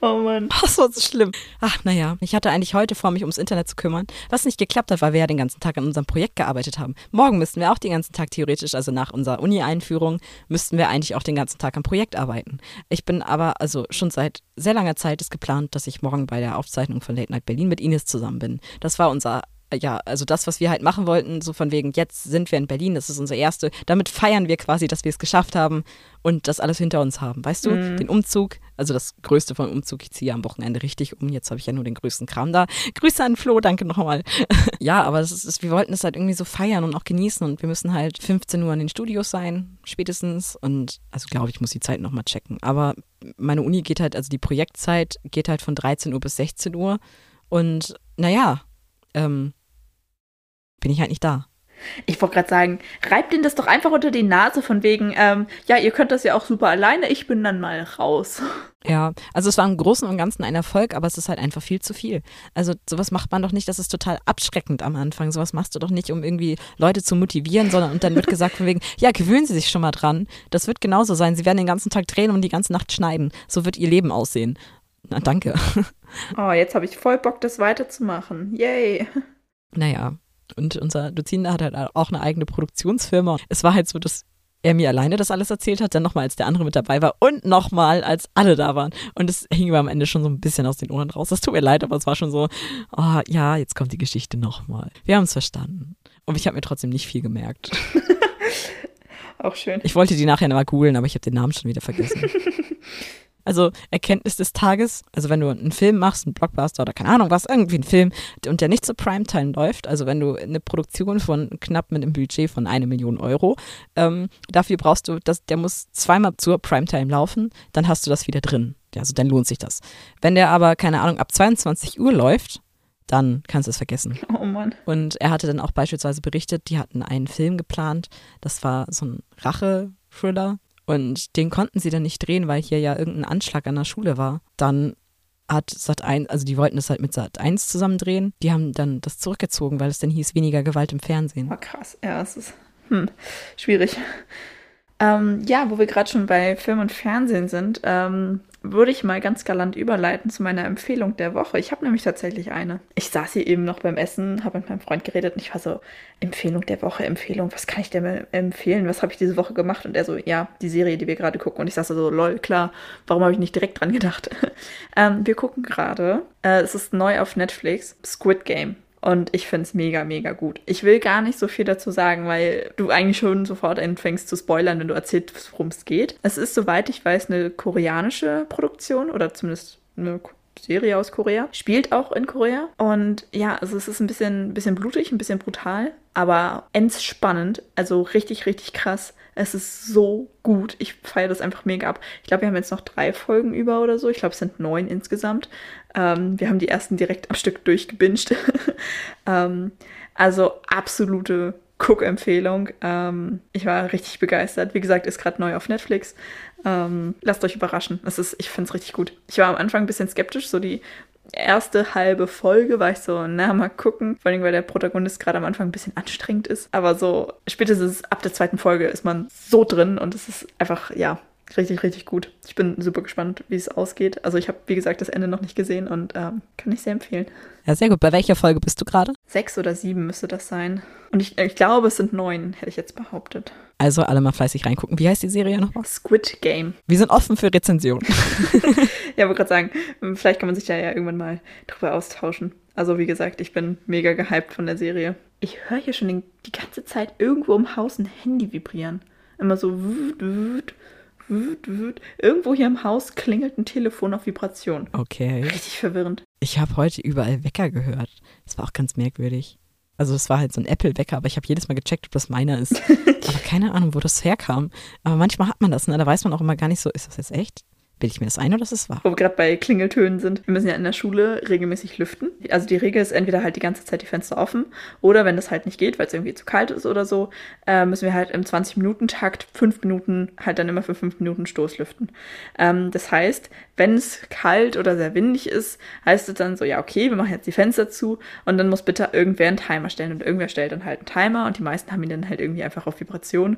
Oh Mann. Das war so schlimm. Ach, naja, ich hatte eigentlich heute vor, mich ums Internet zu kümmern, was nicht geklappt hat, weil wir ja den ganzen Tag an unserem Projekt gearbeitet haben. Morgen müssten wir auch den ganzen Tag theoretisch, also nach unserer Uni-Einführung, müssten wir eigentlich auch den ganzen Tag am Projekt arbeiten. Ich bin aber, also schon seit sehr langer Zeit ist geplant, dass ich morgen bei der Aufzeichnung von Late Night Berlin mit Ines zusammen bin. Das war unser ja, also das, was wir halt machen wollten, so von wegen, jetzt sind wir in Berlin, das ist unsere erste, damit feiern wir quasi, dass wir es geschafft haben und das alles hinter uns haben. Weißt du, Mhm. den Umzug, also das Größte vom Umzug, ich ziehe am Wochenende richtig um, jetzt habe ich ja nur den größten Kram da. Grüße an Flo, danke nochmal. *laughs* ja, aber das ist, wir wollten es halt irgendwie so feiern und auch genießen und wir müssen halt 15 Uhr in den Studios sein, spätestens und also glaube ich, muss die Zeit nochmal checken. Aber meine Uni geht halt, also die Projektzeit geht halt von 13 Uhr bis 16 Uhr und naja, ähm, bin ich halt nicht da. Ich wollte gerade sagen, reibt ihnen das doch einfach unter die Nase von wegen, ähm, ja, ihr könnt das ja auch super alleine, ich bin dann mal raus. *laughs* Ja, also es war im Großen und Ganzen ein Erfolg, aber es ist halt einfach viel zu viel. Also sowas macht man doch nicht, das ist total abschreckend am Anfang. Sowas machst du doch nicht, um irgendwie Leute zu motivieren, sondern und dann wird gesagt von wegen, *laughs* ja, gewöhnen Sie sich schon mal dran. Das wird genauso sein. Sie werden den ganzen Tag drehen und die ganze Nacht schneiden. So wird Ihr Leben aussehen. Na, danke. *laughs* Oh, jetzt habe ich voll Bock, das weiterzumachen. Yay. Naja, und unser Doziner hat halt auch eine eigene Produktionsfirma. Es war halt so, dass er mir alleine das alles erzählt hat, dann nochmal, als der andere mit dabei war und nochmal, als alle da waren. Und es hing mir am Ende schon so ein bisschen aus den Ohren raus. Das tut mir leid, aber es war schon so, oh ja, jetzt kommt die Geschichte nochmal. Wir haben es verstanden. Und ich habe mir trotzdem nicht viel gemerkt. *laughs* Auch schön. Ich wollte die nachher nochmal googeln, aber ich habe den Namen schon wieder vergessen. *laughs* Also Erkenntnis des Tages, also wenn du einen Film machst, einen Blockbuster oder keine Ahnung was, irgendwie einen Film und der nicht zur Primetime läuft, also wenn du eine Produktion von knapp mit einem Budget von eine Million Euro, ähm, dafür brauchst du, das, der muss zweimal zur Primetime laufen, dann hast du das wieder drin. Ja, also dann lohnt sich das. Wenn der aber, keine Ahnung, ab 22 Uhr läuft, dann kannst du es vergessen. Oh Mann. Und er hatte dann auch beispielsweise berichtet, die hatten einen Film geplant, das war so ein Rache-Thriller und den konnten sie dann nicht drehen, weil hier ja irgendein Anschlag an der Schule war. Dann hat Sat 1, also die wollten das halt mit Sat 1 zusammen drehen. Die haben dann das zurückgezogen, weil es dann hieß weniger Gewalt im Fernsehen. Oh, krass. Ja, es ist hm, schwierig. Ähm, ja, wo wir gerade schon bei Film und Fernsehen sind, ähm, würde ich mal ganz galant überleiten zu meiner Empfehlung der Woche. Ich habe nämlich tatsächlich eine. Ich saß hier eben noch beim Essen, habe mit meinem Freund geredet und ich war so, Empfehlung der Woche, Empfehlung, was kann ich denn empfehlen? Was habe ich diese Woche gemacht? Und er so, ja, die Serie, die wir gerade gucken. Und ich saß so, lol, klar, warum habe ich nicht direkt dran gedacht? *laughs* ähm, wir gucken gerade, äh, es ist neu auf Netflix, Squid Game. Und ich finde es mega, mega gut. Ich will gar nicht so viel dazu sagen, weil du eigentlich schon sofort anfängst zu spoilern, wenn du erzählst, worum es geht. Es ist, soweit ich weiß, eine koreanische Produktion oder zumindest eine Serie aus Korea. Spielt auch in Korea. Und ja, also es ist ein bisschen, bisschen blutig, ein bisschen brutal, aber entspannend. Also richtig, richtig krass. Es ist so gut. Ich feiere das einfach mega ab. Ich glaube, wir haben jetzt noch drei Folgen über oder so. Ich glaube, es sind neun insgesamt. Ähm, wir haben die ersten direkt am Stück durchgebinged. *laughs* ähm, also absolute Cook-Empfehlung. Ähm, ich war richtig begeistert. Wie gesagt, ist gerade neu auf Netflix. Ähm, lasst euch überraschen. Das ist, ich finde es richtig gut. Ich war am Anfang ein bisschen skeptisch, so die erste halbe Folge war ich so, na, mal gucken. Vor allem, weil der Protagonist gerade am Anfang ein bisschen anstrengend ist. Aber so spätestens ab der zweiten Folge ist man so drin und es ist einfach, ja, richtig, richtig gut. Ich bin super gespannt, wie es ausgeht. Also ich habe, wie gesagt, das Ende noch nicht gesehen und ähm, kann ich sehr empfehlen. Ja, sehr gut. Bei welcher Folge bist du gerade? Sechs oder sieben müsste das sein. Und ich, ich glaube, es sind neun, hätte ich jetzt behauptet. Also alle mal fleißig reingucken. Wie heißt die Serie nochmal? Squid Game. Wir sind offen für Rezensionen. *laughs* *laughs* ja, wollte gerade sagen, vielleicht kann man sich da ja irgendwann mal drüber austauschen. Also wie gesagt, ich bin mega gehypt von der Serie. Ich höre hier schon den, die ganze Zeit irgendwo im Haus ein Handy vibrieren. Immer so wüt, wüt, wüt, wüt. Irgendwo hier im Haus klingelt ein Telefon auf Vibration. Okay. Richtig verwirrend. Ich habe heute überall Wecker gehört. Das war auch ganz merkwürdig. Also es war halt so ein Apple-Wecker, aber ich habe jedes Mal gecheckt, ob das meiner ist. *laughs* aber keine Ahnung, wo das herkam. Aber manchmal hat man das, ne? Da weiß man auch immer gar nicht so, ist das jetzt echt? Bilde ich mir das ein oder ist es wahr? Wo wir gerade bei Klingeltönen sind. Wir müssen ja in der Schule regelmäßig lüften. Also die Regel ist entweder halt die ganze Zeit die Fenster offen oder wenn das halt nicht geht, weil es irgendwie zu kalt ist oder so, äh, müssen wir halt im 20-Minuten-Takt fünf Minuten halt dann immer für fünf Minuten Stoßlüften. Ähm, das heißt, wenn es kalt oder sehr windig ist, heißt es dann so, ja okay, wir machen jetzt die Fenster zu und dann muss bitte irgendwer einen Timer stellen und irgendwer stellt dann halt einen Timer und die meisten haben ihn dann halt irgendwie einfach auf Vibration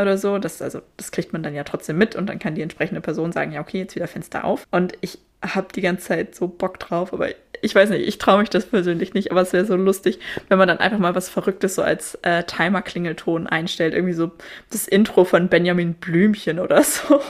oder so. Das, also, das kriegt man dann ja trotzdem mit und dann kann die entsprechende Person sagen, ja okay, jetzt wieder Fenster auf. Und ich habe die ganze Zeit so Bock drauf, aber ich weiß nicht, ich traue mich das persönlich nicht, aber es wäre so lustig, wenn man dann einfach mal was Verrücktes so als äh, Timer-Klingelton einstellt. Irgendwie so das Intro von Benjamin Blümchen oder so.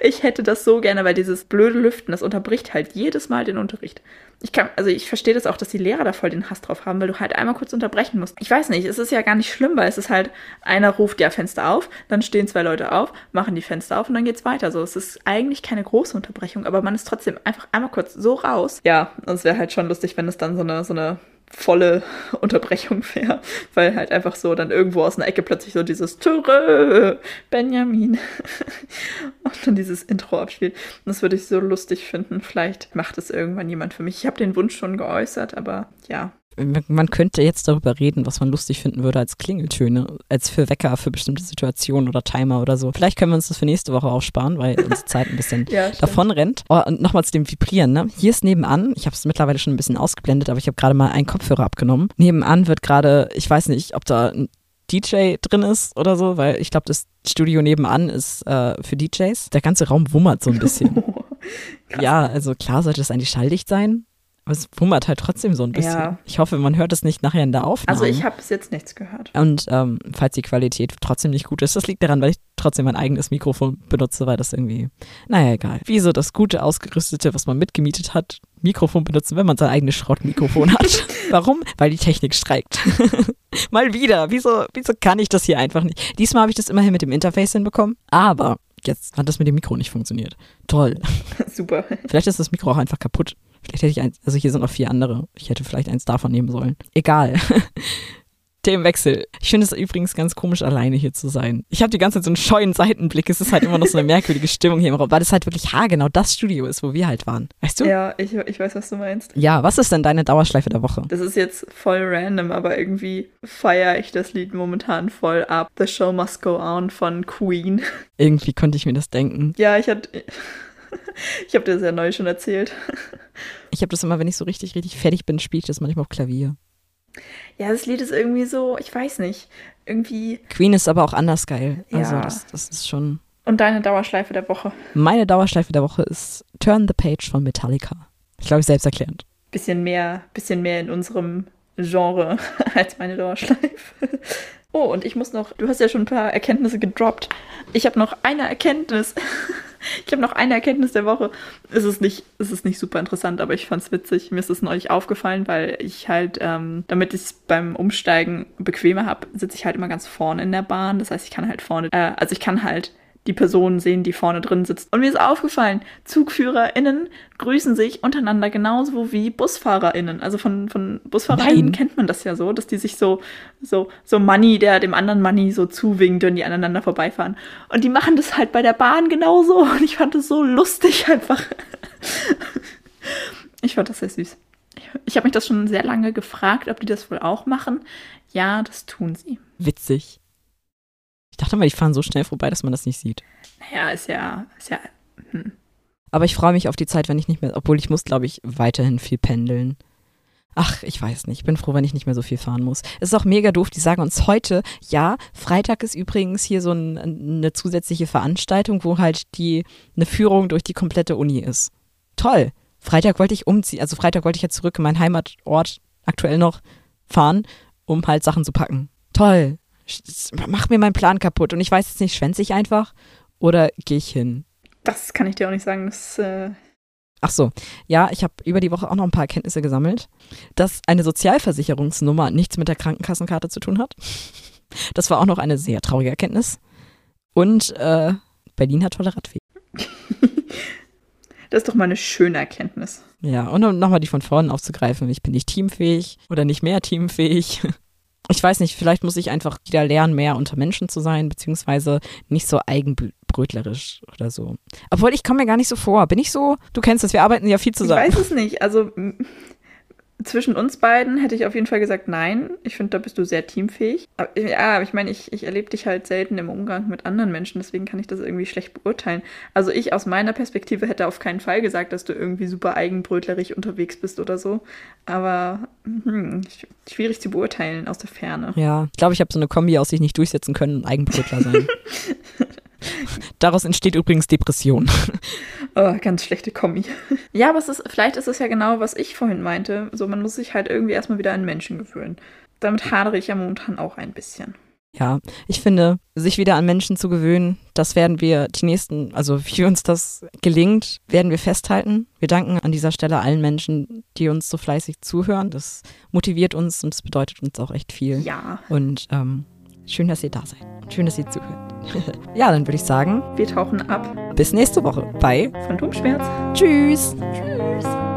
Ich hätte das so gerne, weil dieses blöde Lüften, das unterbricht halt jedes Mal den Unterricht. Ich kann, also ich verstehe das auch, dass die Lehrer da voll den Hass drauf haben, weil du halt einmal kurz unterbrechen musst. Ich weiß nicht, es ist ja gar nicht schlimm, weil es ist halt, einer ruft ja Fenster auf, dann stehen zwei Leute auf, machen die Fenster auf und dann geht's weiter. So, es ist eigentlich keine große Unterbrechung, aber man ist trotzdem einfach einmal kurz so raus. Ja, und es wäre halt schon lustig, wenn es dann so eine, so eine volle *laughs* Unterbrechung wäre, weil halt einfach so dann irgendwo aus einer Ecke plötzlich so dieses Türe, Benjamin *laughs* und dann dieses Intro abspielt. Und das würde ich so lustig finden. Vielleicht macht es irgendwann jemand für mich. Ich habe den Wunsch schon geäußert, aber ja, man könnte jetzt darüber reden, was man lustig finden würde als Klingeltöne, als für Wecker, für bestimmte Situationen oder Timer oder so. Vielleicht können wir uns das für nächste Woche auch sparen, weil unsere Zeit ein bisschen *laughs* ja, davon rennt. Oh, und nochmal zu dem Vibrieren, ne? Hier ist nebenan, ich habe es mittlerweile schon ein bisschen ausgeblendet, aber ich habe gerade mal einen Kopfhörer abgenommen. Nebenan wird gerade, ich weiß nicht, ob da ein DJ drin ist oder so, weil ich glaube, das Studio nebenan ist äh, für DJs. Der ganze Raum wummert so ein bisschen. *laughs* ja, also klar sollte das eigentlich schalldicht sein, aber es wummert halt trotzdem so ein bisschen. Ja. Ich hoffe, man hört es nicht nachher in der Aufnahme. Also ich habe bis jetzt nichts gehört. Und ähm, falls die Qualität trotzdem nicht gut ist, das liegt daran, weil ich trotzdem mein eigenes Mikrofon benutze, weil das irgendwie, naja, egal. Wieso das gute, ausgerüstete, was man mitgemietet hat, Mikrofon benutzen, wenn man sein eigenes Schrottmikrofon hat. *laughs* Warum? Weil die Technik streikt. *laughs* Mal wieder. Wieso, wieso kann ich das hier einfach nicht? Diesmal habe ich das immerhin mit dem Interface hinbekommen, aber jetzt hat das mit dem Mikro nicht funktioniert. Toll. *laughs* Super. Vielleicht ist das Mikro auch einfach kaputt. Vielleicht hätte ich eins, also hier sind noch vier andere. Ich hätte vielleicht eins davon nehmen sollen. Egal. *laughs* Themenwechsel. Ich finde es übrigens ganz komisch, alleine hier zu sein. Ich habe die ganze Zeit so einen scheuen Seitenblick. Es ist halt immer noch so eine merkwürdige Stimmung hier im Raum, weil es halt wirklich haargenau das Studio ist, wo wir halt waren. Weißt du? Ja, ich, ich weiß, was du meinst. Ja, was ist denn deine Dauerschleife der Woche? Das ist jetzt voll random, aber irgendwie feiere ich das Lied momentan voll ab. The Show Must Go On von Queen. *laughs* Irgendwie konnte ich mir das denken. Ja, ich hatte. Ich habe dir das ja neu schon erzählt. Ich habe das immer, wenn ich so richtig, richtig fertig bin, spiele ich das manchmal auf Klavier. Ja, das Lied ist irgendwie so, ich weiß nicht, irgendwie. Queen ist aber auch anders geil. Also Ja. das, das ist schon. Und deine Dauerschleife der Woche. Meine Dauerschleife der Woche ist Turn the Page von Metallica. Ich glaube, ich selbsterklärend. Bisschen mehr, bisschen mehr in unserem Genre *laughs* als meine Dauerschleife. Oh, und ich muss noch, du hast ja schon ein paar Erkenntnisse gedroppt. Ich habe noch eine Erkenntnis. *laughs* Ich habe noch eine Erkenntnis der Woche. Es ist nicht, es ist nicht super interessant, aber ich fand es witzig. Mir ist es neulich aufgefallen, weil ich halt, ähm, damit ich es beim Umsteigen bequemer habe, sitze ich halt immer ganz vorne in der Bahn. Das heißt, ich kann halt vorne, äh, also ich kann halt die Person sehen, die vorne drin sitzt. Und mir ist aufgefallen, ZugführerInnen grüßen sich untereinander genauso wie BusfahrerInnen. Also von, von BusfahrerInnen Nein. kennt man das ja so, dass die sich so, so, so Money, der dem anderen Money so zuwinkt, wenn die aneinander vorbeifahren. Und die machen das halt bei der Bahn genauso. *laughs* Und ich fand das so lustig einfach. *laughs* Ich fand das sehr süß. Ich, ich habe mich das schon sehr lange gefragt, ob die das wohl auch machen. Ja, das tun sie. Witzig. Ich dachte mal, die fahren so schnell vorbei, dass man das nicht sieht. Naja, ist ja, ist ja. Hm. Aber ich freue mich auf die Zeit, wenn ich nicht mehr, obwohl ich muss, glaube ich, weiterhin viel pendeln. Ach, ich weiß nicht. Ich bin froh, wenn ich nicht mehr so viel fahren muss. Es ist auch mega doof. Die sagen uns heute, ja, Freitag ist übrigens hier so ein, eine zusätzliche Veranstaltung, wo halt die eine Führung durch die komplette Uni ist. Toll. Freitag wollte ich umziehen. Also Freitag wollte ich jetzt zurück in meinen Heimatort aktuell noch fahren, um halt Sachen zu packen. Toll. Das macht mir meinen Plan kaputt. Und ich weiß jetzt nicht, schwänze ich einfach oder gehe ich hin? Das kann ich dir auch nicht sagen. Das, äh, Ach so, ja, ich habe über die Woche auch noch ein paar Erkenntnisse gesammelt, dass eine Sozialversicherungsnummer nichts mit der Krankenkassenkarte zu tun hat. Das war auch noch eine sehr traurige Erkenntnis. Und äh, Berlin hat tolle Radwege. *laughs* das ist doch mal eine schöne Erkenntnis. Ja, und um nochmal die von vorne aufzugreifen, ich bin nicht teamfähig oder nicht mehr teamfähig. Ich weiß nicht, vielleicht muss ich einfach wieder lernen, mehr unter Menschen zu sein, beziehungsweise nicht so eigenbrötlerisch oder so. Obwohl, ich komme mir gar nicht so vor. Bin ich so? Du kennst das, wir arbeiten ja viel zusammen. Ich weiß es nicht. Also zwischen uns beiden hätte ich auf jeden Fall gesagt, nein. Ich finde, da bist du sehr teamfähig. Aber, ja, ich meine, ich, ich erlebe dich halt selten im Umgang mit anderen Menschen, deswegen kann ich das irgendwie schlecht beurteilen. Also ich aus meiner Perspektive hätte auf keinen Fall gesagt, dass du irgendwie super eigenbrötlerig unterwegs bist oder so. Aber hm, sch- schwierig zu beurteilen aus der Ferne. Ja, ich glaube, ich habe so eine Kombi aus sich nicht durchsetzen können und Eigenbrötler sein. *laughs* Daraus entsteht übrigens Depression. *laughs* Oh, ganz schlechte Kombi. *laughs* Ja, aber es ist, vielleicht ist es ja genau, was ich vorhin meinte. So, man muss sich halt irgendwie erstmal wieder an Menschen gewöhnen. Damit hadere ich ja momentan auch ein bisschen. Ja, ich finde, sich wieder an Menschen zu gewöhnen, das werden wir die nächsten, also wie uns das gelingt, werden wir festhalten. Wir danken an dieser Stelle allen Menschen, die uns so fleißig zuhören. Das motiviert uns und das bedeutet uns auch echt viel. Ja, Und ähm, schön, dass ihr da seid. Schön, dass ihr zuhört. *laughs* ja, dann würde ich sagen, wir tauchen ab. bis nächste Woche bei Phantomschmerz. Tschüss. Tschüss.